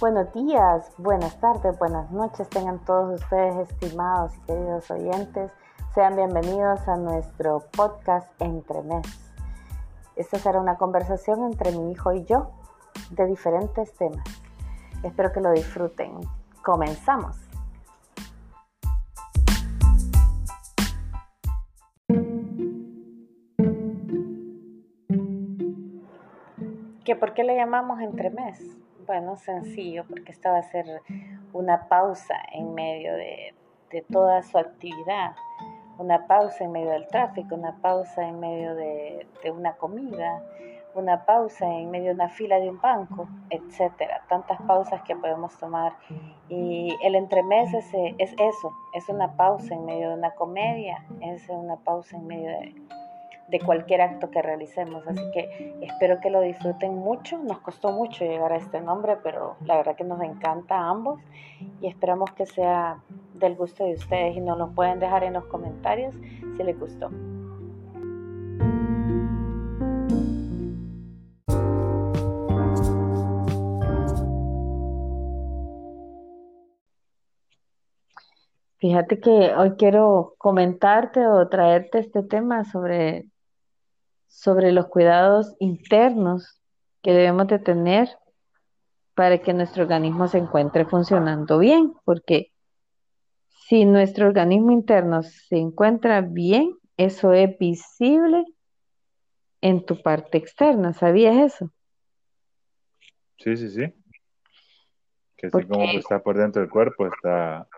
Buenos días, buenas tardes, buenas noches tengan todos ustedes estimados y queridos oyentes. Sean bienvenidos a nuestro podcast Entre Mes. Esta será una conversación entre mi hijo y yo de diferentes temas. Espero que lo disfruten. Comenzamos. ¿Que ¿Por qué le llamamos entremés? Bueno, sencillo, porque esta va a ser una pausa en medio de, de toda su actividad, una pausa en medio del tráfico, una pausa en medio de, de una comida, una pausa en medio de una fila de un banco, etcétera. Tantas pausas que podemos tomar. Y el entremés es, es eso, es una pausa en medio de una comedia, es una pausa en medio de de cualquier acto que realicemos. Así que espero que lo disfruten mucho. Nos costó mucho llegar a este nombre, pero la verdad que nos encanta a ambos y esperamos que sea del gusto de ustedes y nos lo pueden dejar en los comentarios si les gustó. Fíjate que hoy quiero comentarte o traerte este tema sobre sobre los cuidados internos que debemos de tener para que nuestro organismo se encuentre funcionando bien, porque si nuestro organismo interno se encuentra bien, eso es visible en tu parte externa, ¿sabías eso? Sí, sí, sí. Que así como está por dentro del cuerpo, está,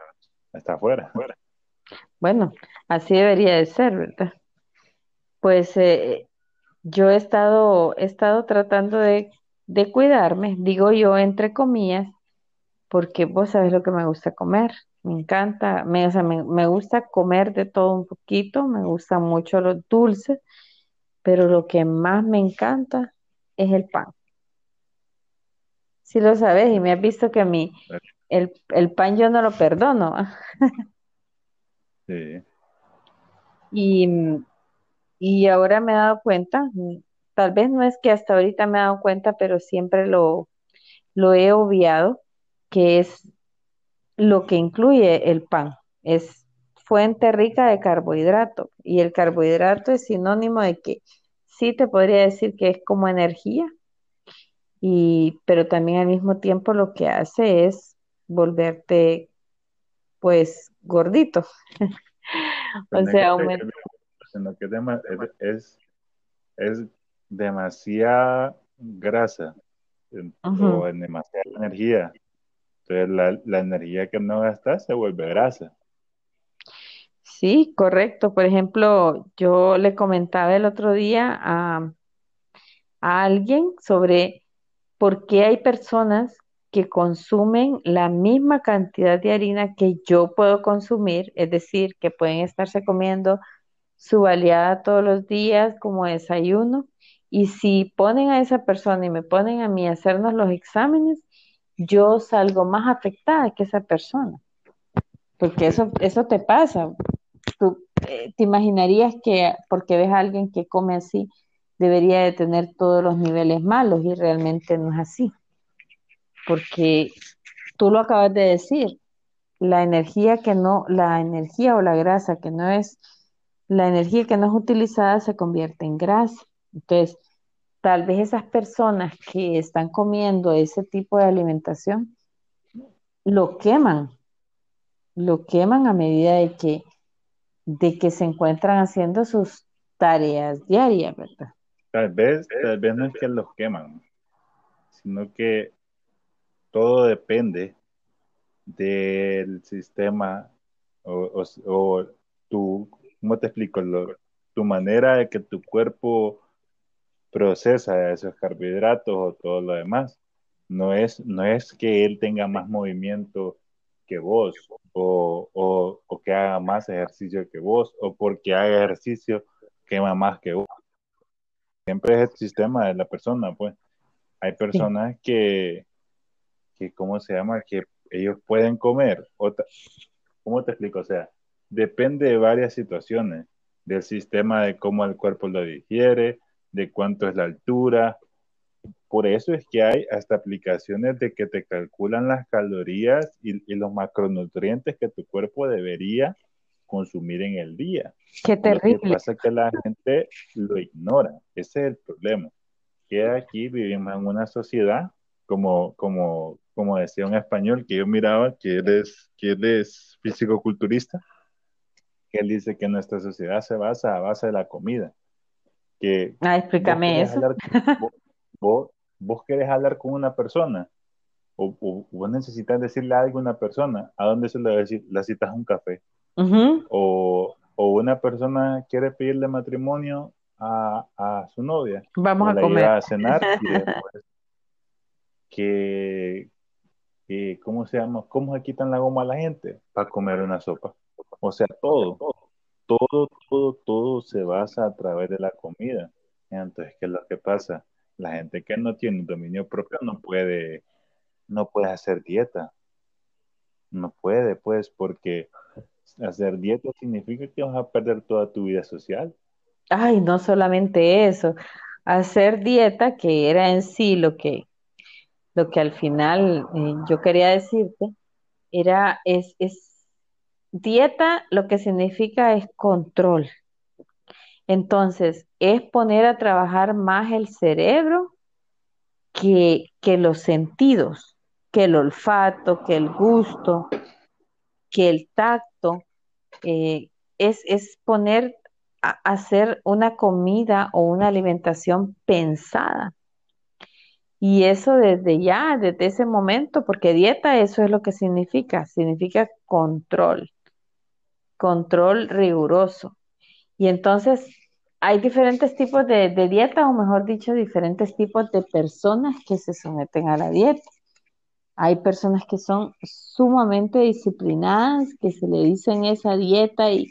está afuera. Bueno, así debería de ser, ¿verdad? Pues eh, yo he estado, he estado tratando de, de cuidarme, digo yo, entre comillas, porque vos sabes lo que me gusta comer. Me encanta, me, o sea, me, me gusta comer de todo un poquito, me gusta mucho los dulces, pero lo que más me encanta es el pan. Si lo sabes y me has visto que a mí el, el pan yo no lo perdono. Sí. Y, y ahora me he dado cuenta, mm, tal vez no es que hasta ahorita me he dado cuenta, pero siempre lo, lo he obviado, que es lo que incluye el pan. Es fuente rica de carbohidrato y el carbohidrato es sinónimo de que sí te podría decir que es como energía, y, pero también al mismo tiempo lo que hace es volverte pues gordito. o sea, aumenta sino que es, es, demasiada grasa o en demasiada energía. Entonces la, energía que no gastas se vuelve grasa. Sí, correcto. Por ejemplo, yo le comentaba el otro día a, a alguien sobre por qué hay personas que consumen la misma cantidad de harina que yo puedo consumir, es decir, que pueden estarse comiendo su baleada todos los días como desayuno. Y si ponen a esa persona y me ponen a mí a hacernos los exámenes, yo salgo más afectada que esa persona. Porque eso, eso te pasa. Tú eh, te imaginarías que porque ves a alguien que come así, debería de tener todos los niveles malos y realmente no es así. Porque tú lo acabas de decir, la energía que no, la energía o la grasa que no es la energía que no es utilizada se convierte en grasa. Entonces, tal vez esas personas que están comiendo ese tipo de alimentación lo queman, lo queman a medida de que, de que se encuentran haciendo sus tareas diarias, ¿verdad? Tal vez, tal vez no es que los queman, sino que todo depende del sistema o, o, o tu ¿cómo te explico? tu manera de que tu cuerpo procesa esos carbohidratos o todo lo demás. No es, no es que él tenga más movimiento que vos o, o, que haga más ejercicio que vos o porque haga ejercicio quema más que vos. Siempre es el sistema de la persona, pues. Hay personas que, que, ¿cómo se llama? Que ellos pueden comer. Otra, ¿Cómo te explico? O sea, depende de varias situaciones, del sistema de cómo el cuerpo lo digiere, de cuánto es la altura, por eso es que hay hasta aplicaciones de que te calculan las calorías y, los macronutrientes que tu cuerpo debería consumir en el día. Qué terrible. Lo que pasa es que la gente lo ignora. Ese es el problema. Que aquí vivimos en una sociedad, como, como, como decía un español que yo miraba, que él es, que él es físico-culturista, que él dice que nuestra sociedad se basa a base de la comida. Que ah, explícame eso. vos, vos, querés hablar con una persona o, vos necesitas decirle algo a una persona, ¿a dónde se le va a decir? La citas un café. o, o, una persona quiere pedirle matrimonio a, a su novia. Vamos a comer. a cenar y después que, que, ¿cómo se llama? ¿Cómo se quitan la goma a la gente? Para comer una sopa. O sea, todo, todo, todo, todo se basa a través de la comida. Entonces, ¿qué es lo que pasa? La gente que no tiene un dominio propio no puede, no puede hacer dieta. No puede, pues, porque hacer dieta significa que vas a perder toda tu vida social. Ay, no solamente eso. Hacer dieta, que era en sí lo que, lo que al final eh, yo quería decirte, era, es, es Dieta lo que significa es control. Entonces, es poner a trabajar más el cerebro que, que los sentidos, que el olfato, que el gusto, que el tacto. Eh, es, es poner a hacer una comida o una alimentación pensada. Y eso desde ya, desde ese momento, porque dieta eso es lo que significa, significa control control riguroso. Y entonces hay diferentes tipos de, dieta, o mejor dicho, diferentes tipos de personas que se someten a la dieta. Hay personas que son sumamente disciplinadas, que se le dicen esa dieta y,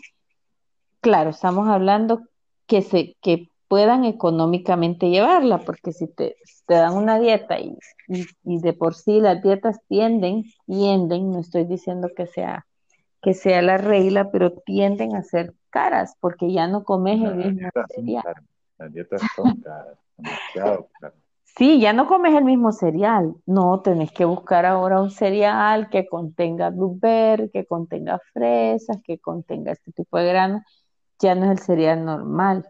claro, estamos hablando que, se, que puedan económicamente llevarla, porque si te, te dan una dieta y, y, de por sí las dietas tienden, tienden, no estoy diciendo que sea que sea la regla, pero tienden a ser caras porque ya no comes el mismo cereal. Las dietas son caras, demasiado caras. Sí, ya no comes el mismo cereal. No, tenés que buscar ahora un cereal que contenga blueberry, que contenga fresas, que contenga este tipo de grano. Ya no es el cereal normal.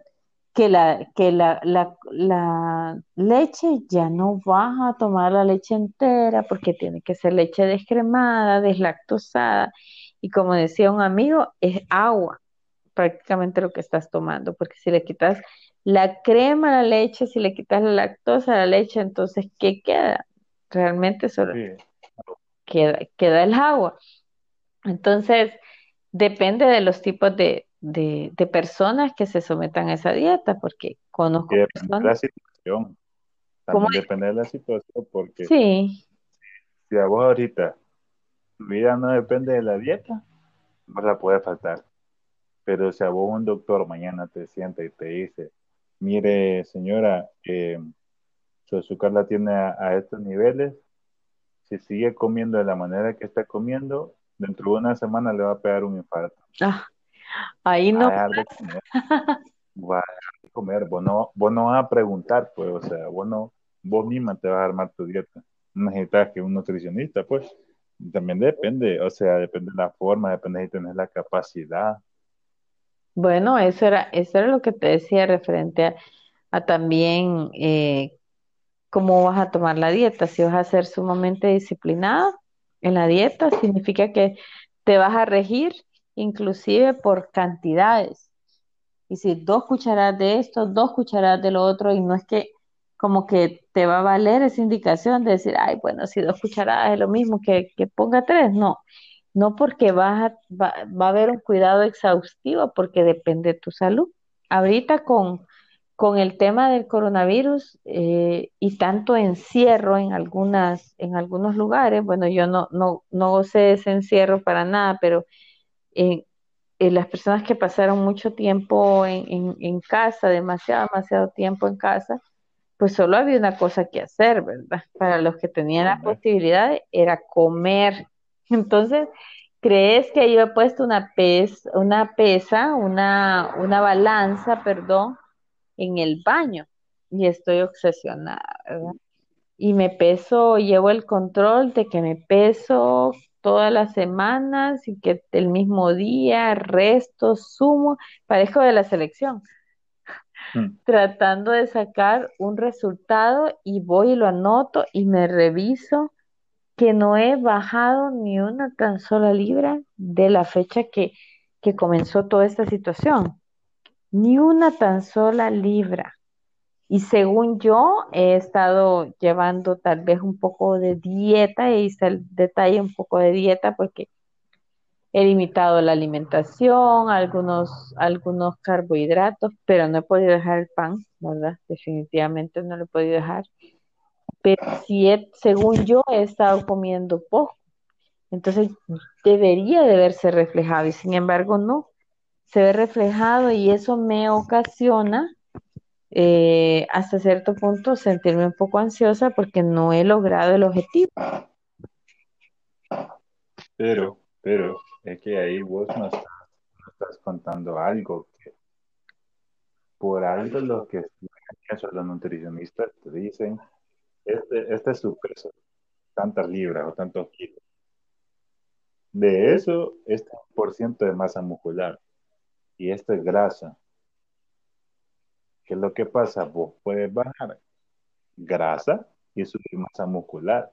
Que la, que la, la, la leche ya no vas a tomar la leche entera porque tiene que ser leche descremada, deslactosada y como decía un amigo, es agua prácticamente lo que estás tomando, porque si le quitas la crema a la leche, si le quitas la lactosa a la leche, entonces, ¿qué queda? Realmente solo queda, queda el agua. Entonces, depende de los tipos de, personas que se sometan a esa dieta, porque conozco personas... De la situación. También depende de la situación, porque sí. si a vos ahorita vida no depende de la dieta, no la puede faltar. Pero si a vos un doctor mañana te sienta y te dice, mire señora, eh, su azúcar la tiene a, estos niveles, si sigue comiendo de la manera que está comiendo, dentro de una semana le va a pegar un infarto. Ah, ahí no. Va a comer, Vos no, vos no vas a preguntar, pues, o sea, vos, no, vos misma te vas a armar tu dieta. Necesitas que un nutricionista, pues. También depende, o sea, depende de la forma, depende si tienes la capacidad. Bueno, eso era, eso era lo que te decía referente a, también eh, cómo vas a tomar la dieta. Si vas a ser sumamente disciplinada en la dieta, significa que te vas a regir inclusive por cantidades. Y si dos cucharadas de esto, dos cucharadas de lo otro, y no es que como que te va a valer esa indicación de decir, ay, bueno, si dos cucharadas es lo mismo que, que ponga tres, no, no porque vas va, a haber un cuidado exhaustivo, porque depende de tu salud. Ahorita con, con el tema del coronavirus eh, y tanto encierro en algunas, en algunos lugares, bueno, yo no, no, no gocé ese encierro para nada, pero en, las personas que pasaron mucho tiempo en, en, en casa, demasiado, demasiado tiempo en casa, pues solo había una cosa que hacer, ¿verdad? Para los que tenían la posibilidad era comer. Entonces, ¿crees que yo he puesto una, pesa, una pesa, una, una balanza, perdón, en el baño? y estoy obsesionada, ¿verdad? Y me peso, llevo el control de que me peso todas las semanas y que el mismo día, resto, sumo, parezco de la selección, Mm. tratando de sacar un resultado y voy y lo anoto y me reviso que no he bajado ni una tan sola libra de la fecha que, que comenzó toda esta situación. Ni una tan sola libra. Y según yo, he estado llevando tal vez un poco de dieta, e hice el detalle un poco de dieta porque he limitado la alimentación, algunos, algunos carbohidratos, pero no he podido dejar el pan, ¿verdad? Definitivamente no lo he podido dejar. Pero sí, he- según yo, he estado comiendo poco. Entonces, debería de verse reflejado y sin embargo no. Se ve reflejado y eso me ocasiona eh, hasta cierto punto sentirme un poco ansiosa porque no he logrado el objetivo. Pero, pero, es que ahí vos no estás, contando algo que por algo los que estudian los nutricionistas te dicen, este, este es su peso, tantas libras o tantos kilos. De eso, este por ciento de masa muscular y esto es grasa. ¿Qué es lo que pasa? Vos puedes bajar grasa y subir masa muscular.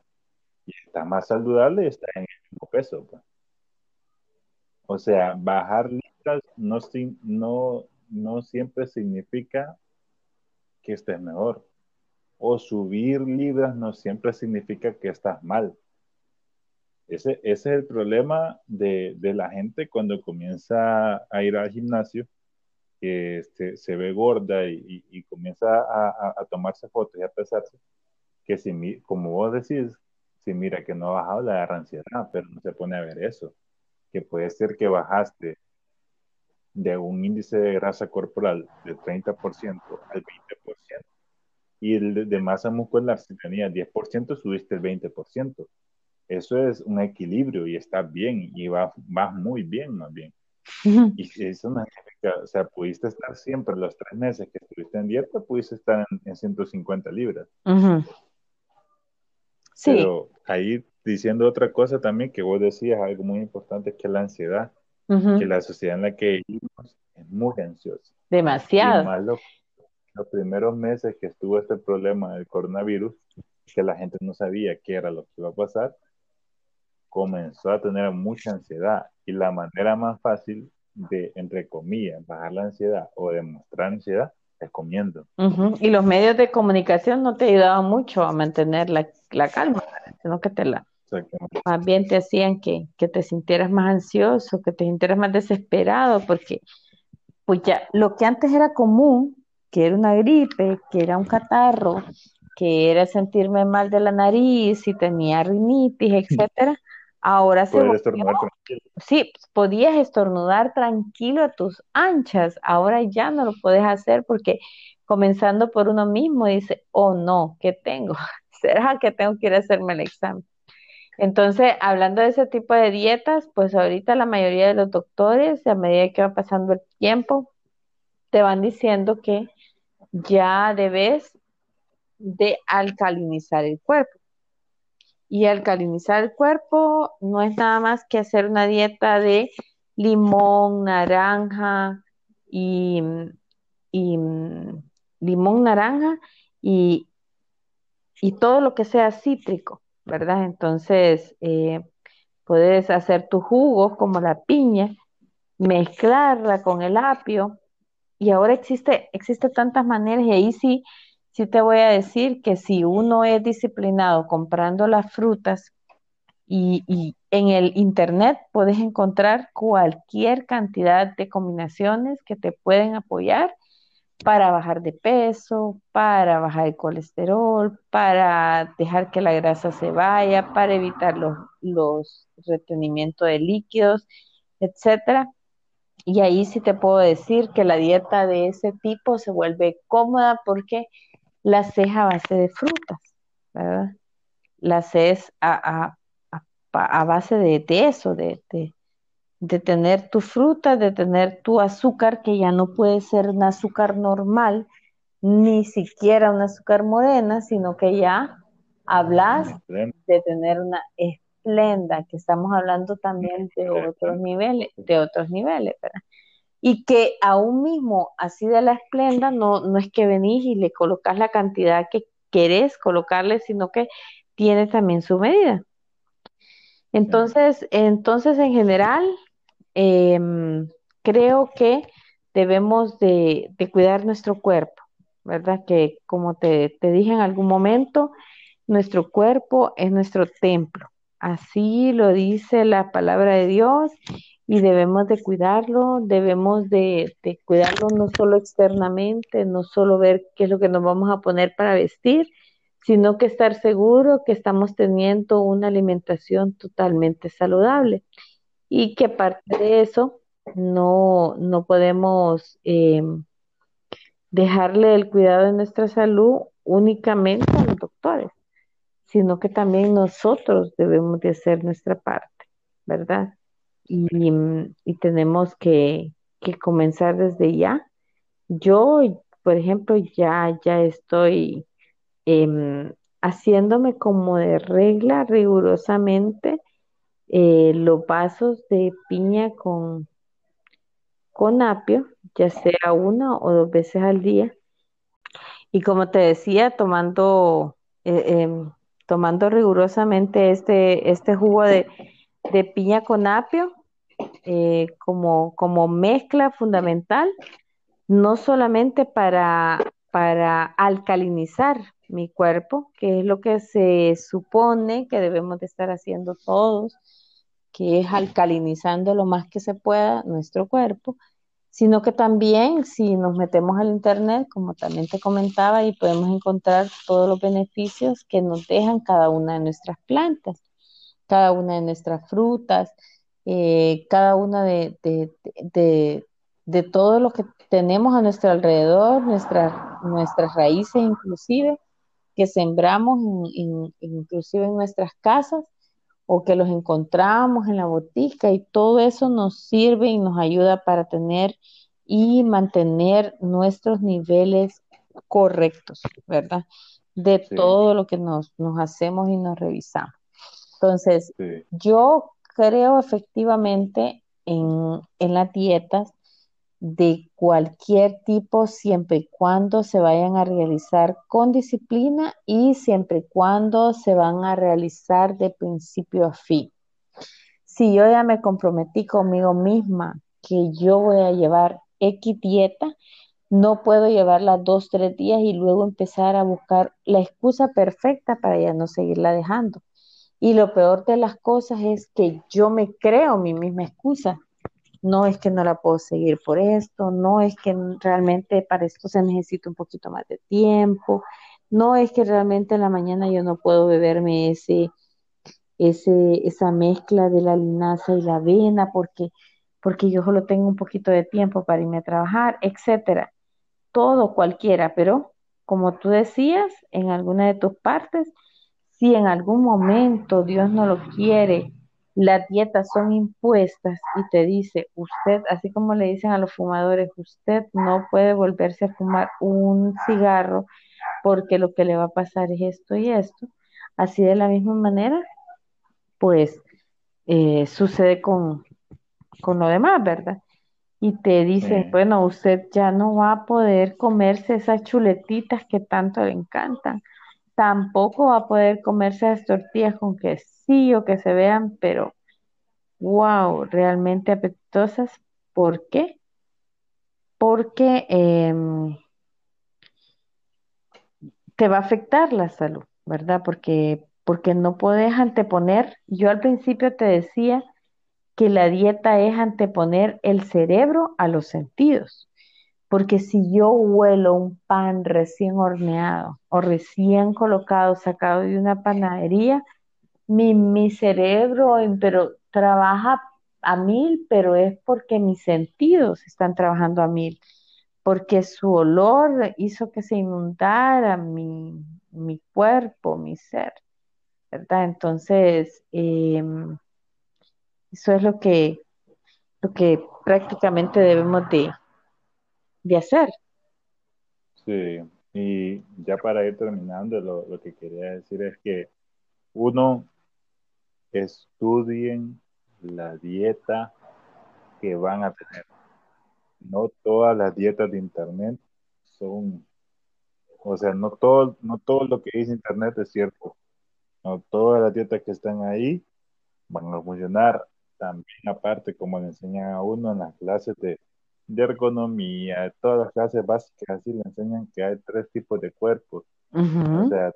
Y está más saludable y está en el mismo peso. pues. O sea, bajar libras no, siempre significa que estés mejor. O subir libras no siempre significa que estás mal. Ese, es el problema de, la gente cuando comienza a ir al gimnasio, que este, se ve gorda y, comienza a, tomarse fotos y a pesarse, que si, como vos decís, si mira que no ha bajado, le agarra ansiedad, pero no se pone a ver eso, que puede ser que bajaste de un índice de grasa corporal de 30% al 20%, y el de, masa muscular, si tenías 10%, subiste el 20%. Eso es un equilibrio y está bien y va, vas muy bien más bien. Y eso no significa, o sea, pudiste estar siempre los tres meses que estuviste en dieta, pudiste estar en, en 150 libras. Ujú. Sí, Pero ahí diciendo otra cosa también que vos decías, algo muy importante, que la ansiedad, que la sociedad en la que vivimos es muy ansiosa. Y Demasiado. más lo- los primeros meses que estuvo este problema del coronavirus, que la gente no sabía qué era lo que iba a pasar, comenzó a tener mucha ansiedad. Y la manera más fácil de, entre comillas, bajar la ansiedad o demostrar ansiedad es comiendo. Y los medios de comunicación no te ayudaban mucho a mantener la, la calma, sino que te la. Más bien te hacían que, que te sintieras más ansioso, que te sintieras más desesperado, porque pues ya lo que antes era común, que era una gripe, que era un catarro, que era sentirme mal de la nariz y tenía rinitis, etcétera, ahora se volvió, estornudar tranquilo. sí, podías estornudar tranquilo a tus anchas, ahora ya no lo puedes hacer porque comenzando por uno mismo dice, oh no, ¿qué tengo? ¿Será que tengo que ir a hacerme el examen? Entonces, hablando de ese tipo de dietas, pues ahorita la mayoría de los doctores, a medida que va pasando el tiempo, te van diciendo que ya debes de alcalinizar el cuerpo. Y alcalinizar el cuerpo no es nada más que hacer una dieta de limón, naranja y, y limón, naranja y, y todo lo que sea cítrico, ¿verdad? Entonces, eh, puedes hacer tu jugo como la piña, mezclarla con el apio y ahora existe, existe tantas maneras y ahí sí, sí te voy a decir que si uno es disciplinado comprando las frutas y, y en el internet puedes encontrar cualquier cantidad de combinaciones que te pueden apoyar para bajar de peso, para bajar el colesterol, para dejar que la grasa se vaya, para evitar los, los retenimientos de líquidos, etcétera. Y ahí sí te puedo decir que la dieta de ese tipo se vuelve cómoda porque la haces a base de frutas, ¿verdad? La haces a, a, a, a base de, de eso, de, de, de, tener tu fruta, de tener tu azúcar, que ya no puede ser un azúcar normal, ni siquiera un azúcar morena, sino que ya hablas de tener una esplenda, que estamos hablando también de otros niveles, de otros niveles, ¿verdad? Y que aún mismo así de la esplenda no, no es que venís y le colocas la cantidad que querés colocarle, sino que tiene también su medida. Entonces, entonces en general, em, creo que debemos de, cuidar nuestro cuerpo, ¿verdad? Que como te, dije en algún momento, nuestro cuerpo es nuestro templo. Así lo dice la palabra de Dios y debemos de cuidarlo, debemos de, de, cuidarlo no solo externamente, no solo ver qué es lo que nos vamos a poner para vestir, sino que estar seguro que estamos teniendo una alimentación totalmente saludable y que aparte de eso no, no podemos eh, dejarle el cuidado de nuestra salud únicamente a los doctores, sino que también nosotros debemos de hacer nuestra parte, ¿verdad? Y, y tenemos que, que, comenzar desde ya. Yo, por ejemplo, ya, ya estoy Em, haciéndome como de regla rigurosamente eh, los vasos de piña con, con apio, ya sea una o dos veces al día. Y como te decía, tomando, eh, em, tomando rigurosamente este, este jugo de, de piña con apio eh, como, como mezcla fundamental, no solamente para, para alcalinizar mi cuerpo, que es lo que se supone que debemos de estar haciendo todos, que es alcalinizando lo más que se pueda nuestro cuerpo, sino que también si nos metemos al internet, como también te comentaba, y podemos encontrar todos los beneficios que nos dejan cada una de nuestras plantas, cada una de nuestras frutas, eh, cada una de, de, todo lo que tenemos a nuestro alrededor, nuestras, nuestras raíces inclusive, que sembramos inclusive en nuestras casas o que los encontramos en la botica y todo eso nos sirve y nos ayuda para tener y mantener nuestros niveles correctos, ¿verdad? De todo lo que nos, hacemos y nos revisamos. Entonces, yo creo efectivamente en, en las dietas de cualquier tipo siempre y cuando se vayan a realizar con disciplina y siempre y cuando se van a realizar de principio a fin. Si yo ya me comprometí conmigo misma que yo voy a llevar X dieta, no puedo llevarla dos, tres días y luego empezar a buscar la excusa perfecta para ya no seguirla dejando. Y lo peor de las cosas es que yo me creo mi misma excusa no es que no la puedo seguir por esto, no es que realmente para esto se necesita un poquito más de tiempo, no es que realmente en la mañana yo no puedo beberme ese, ese, esa mezcla de la linaza y la avena porque, porque yo solo tengo un poquito de tiempo para irme a trabajar, etcétera. Todo, cualquiera, pero como tú decías en alguna de tus partes, si en algún momento Dios no lo quiere, las dietas son impuestas y te dice, usted, así como le dicen a los fumadores, usted no puede volverse a fumar un cigarro porque lo que le va a pasar es esto y esto. Así de la misma manera, pues eh, sucede con, con lo demás, ¿verdad? Y te dice, bueno, usted ya no va a poder comerse esas chuletitas que tanto le encantan tampoco va a poder comerse las tortillas con quesillo que se vean, pero wow, realmente apetitosas. ¿Por qué? Porque em, te va a afectar la salud, ¿verdad? Porque, porque no puedes anteponer, yo al principio te decía que la dieta es anteponer el cerebro a los sentidos. Porque si yo huelo un pan recién horneado o recién colocado, sacado de una panadería, mi, mi cerebro pero, trabaja a mil, pero es porque mis sentidos están trabajando a mil, porque su olor hizo que se inundara mi, mi cuerpo, mi ser, ¿verdad? Entonces, em, eso es lo que, lo que prácticamente debemos de, de hacer. Sí, Y ya para ir terminando, lo, lo que quería decir es que uno, estudien la dieta que van a tener. No todas las dietas de internet son, o sea, no todo, no todo lo que dice internet es cierto. No todas las dietas que están ahí van a funcionar. También aparte, como le enseñan a uno en las clases de, de ergonomía, todas las clases básicas, así le enseñan que hay tres tipos de cuerpos. O sea,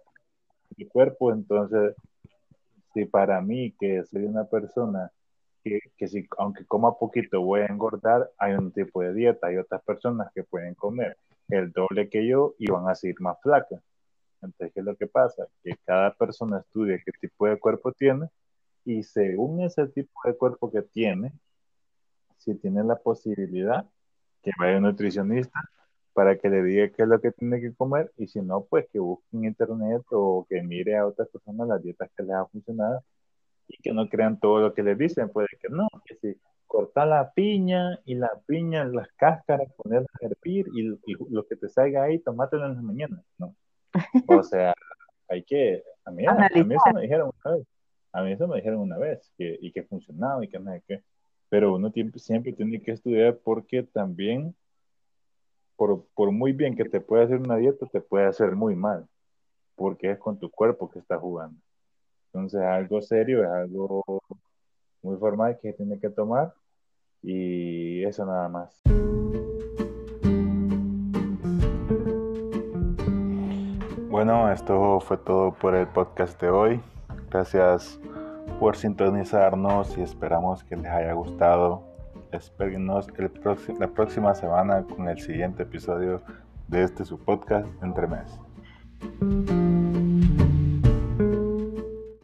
de cuerpo, entonces, si para mí, que soy una persona que, que si, aunque coma poquito voy a engordar, hay un tipo de dieta, hay otras personas que pueden comer el doble que yo y van a seguir más flacas. Entonces, ¿qué es lo que pasa? Que cada persona estudia qué tipo de cuerpo tiene y según ese tipo de cuerpo que tiene, si tiene la posibilidad, que vaya un nutricionista para que le diga qué es lo que tiene que comer y si no, pues que busque en internet o que mire a otras personas las dietas que les ha funcionado y que no crean todo lo que les dicen, puede que no, que si cortar la piña y la piña, las cáscaras, ponerlas a hervir y, lo que te salga ahí, tomátelo en la mañana, ¿no? O sea, hay que, a mí, a, mí eso me dijeron una vez, a mí eso me dijeron una vez, que, y que funcionaba y que no sé qué, pero uno siempre tiene que estudiar porque también, por, por muy bien que te pueda hacer una dieta, te puede hacer muy mal, porque es con tu cuerpo que estás jugando. Entonces, algo serio, es algo muy formal que tiene que tomar y eso nada más. Bueno, esto fue todo por el podcast de hoy. Gracias por sintonizarnos y esperamos que les haya gustado. Espérenos el la próxima semana con el siguiente episodio de este su podcast Entre Mes.